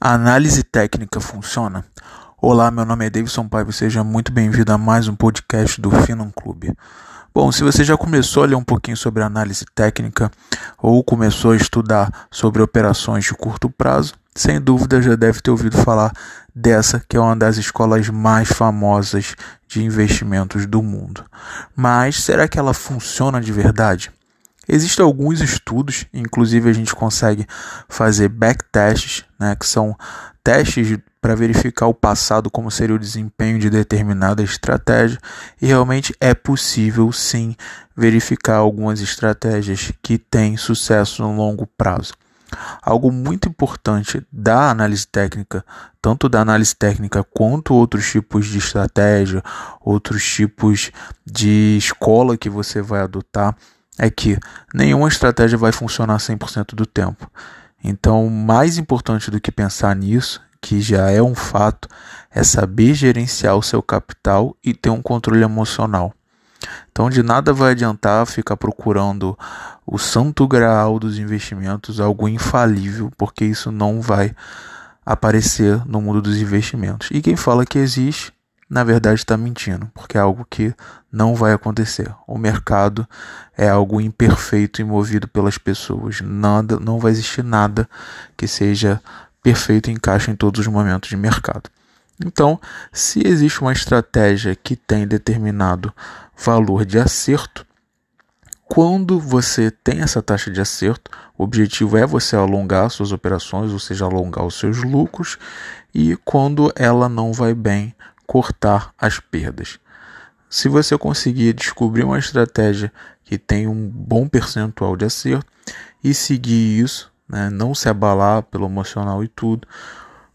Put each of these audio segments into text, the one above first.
A análise técnica funciona? Olá, meu nome é Davidson Paiva, seja muito bem-vindo a mais um podcast do Finan Clube. Bom, se você já começou a ler um pouquinho sobre análise técnica ou começou a estudar sobre operações de curto prazo, sem dúvida já deve ter ouvido falar dessa, que é uma das escolas mais famosas de investimentos do mundo. Mas será que ela funciona de verdade? Existem alguns estudos, inclusive a gente consegue fazer backtests, né, que são testes para verificar o passado, como seria o desempenho de determinada estratégia, e realmente é possível sim verificar algumas estratégias que têm sucesso no longo prazo. Algo muito importante da análise técnica, tanto da análise técnica quanto outros tipos de estratégia, outros tipos de escola que você vai adotar, é que nenhuma estratégia vai funcionar 100% do tempo. Então, mais importante do que pensar nisso, que já é um fato, é saber gerenciar o seu capital e ter um controle emocional. Então, de nada vai adiantar ficar procurando o santo graal dos investimentos, algo infalível, porque isso não vai aparecer no mundo dos investimentos. E quem fala que existe na verdade está mentindo, porque é algo que não vai acontecer. O mercado é algo imperfeito e movido pelas pessoas. Nada, não vai existir nada que seja perfeito e encaixe em todos os momentos de mercado. Então, se existe uma estratégia que tem determinado valor de acerto, quando você tem essa taxa de acerto, o objetivo é você alongar suas operações, ou seja, alongar os seus lucros, e quando ela não vai bem, cortar as perdas. Se você conseguir descobrir uma estratégia que tem um bom percentual de acerto e seguir isso, né, não se abalar pelo emocional e tudo,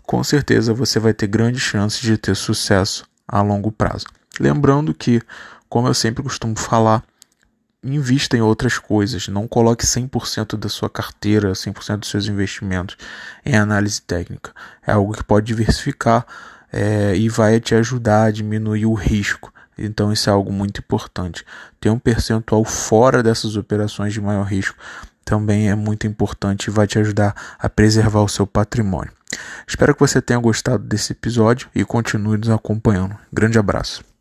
com certeza você vai ter grandes chances de ter sucesso a longo prazo. Lembrando que, como eu sempre costumo falar, invista em outras coisas, não coloque 100% da sua carteira, 100% dos seus investimentos em análise técnica. É algo que pode diversificar é, e vai te ajudar a diminuir o risco. Então isso é algo muito importante. Ter um percentual fora dessas operações de maior risco também é muito importante e vai te ajudar a preservar o seu patrimônio. Espero que você tenha gostado desse episódio e continue nos acompanhando. Grande abraço.